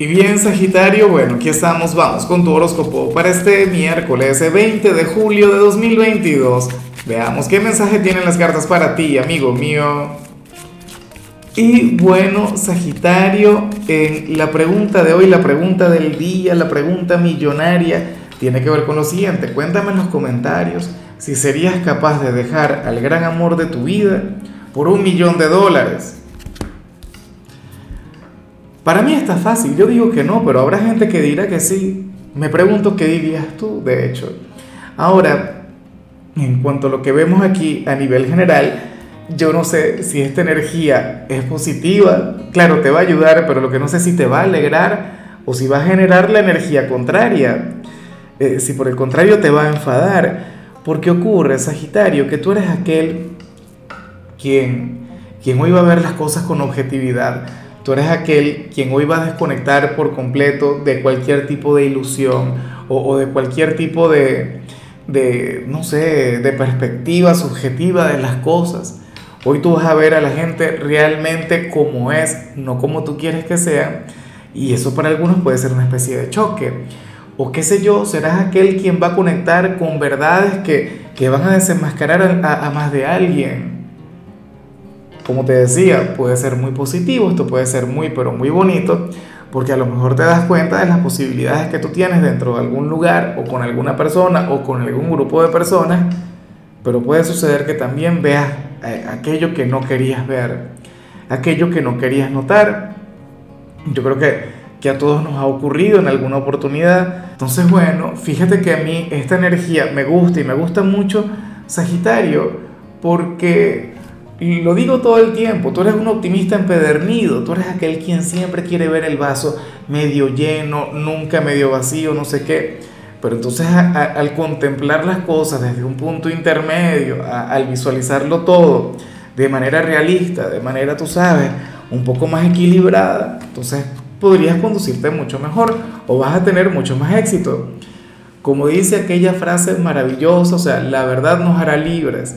Y bien, Sagitario, bueno, aquí estamos, vamos con tu horóscopo para este miércoles 20 de julio de 2022. Veamos qué mensaje tienen las cartas para ti, amigo mío. Y bueno, Sagitario, en la pregunta de hoy, la pregunta del día, la pregunta millonaria, tiene que ver con lo siguiente. Cuéntame en los comentarios si serías capaz de dejar al gran amor de tu vida por un millón de dólares. Para mí está fácil, yo digo que no, pero habrá gente que dirá que sí. Me pregunto qué dirías tú, de hecho. Ahora, en cuanto a lo que vemos aquí a nivel general, yo no sé si esta energía es positiva, claro, te va a ayudar, pero lo que no sé si te va a alegrar o si va a generar la energía contraria, eh, si por el contrario te va a enfadar. Porque ocurre, Sagitario, que tú eres aquel quien, quien hoy va a ver las cosas con objetividad Tú eres aquel quien hoy va a desconectar por completo de cualquier tipo de ilusión o, de cualquier tipo de, de, no sé, de perspectiva subjetiva de las cosas. Hoy tú vas a ver a la gente realmente como es, no como tú quieres que sea. Y eso para algunos puede ser una especie de choque. O qué sé yo, serás aquel quien va a conectar con verdades que, que van a desenmascarar a, a más de alguien como te decía, puede ser muy positivo, esto puede ser muy, pero muy bonito, porque a lo mejor te das cuenta de las posibilidades que tú tienes dentro de algún lugar o con alguna persona o con algún grupo de personas, pero puede suceder que también veas eh, aquello que no querías ver, aquello que no querías notar. Yo creo que, que a todos nos ha ocurrido en alguna oportunidad. Entonces, bueno, fíjate que a mí esta energía me gusta y me gusta mucho Sagitario, porque lo digo todo el tiempo, tú eres un optimista empedernido, tú eres aquel quien siempre quiere ver el vaso medio lleno, nunca medio vacío, no sé qué. Pero entonces al contemplar las cosas desde un punto intermedio, al visualizarlo todo de manera realista, de manera, tú sabes, un poco más equilibrada, entonces podrías conducirte mucho mejor o vas a tener mucho más éxito. Como dice aquella frase maravillosa, o sea, la verdad nos hará libres.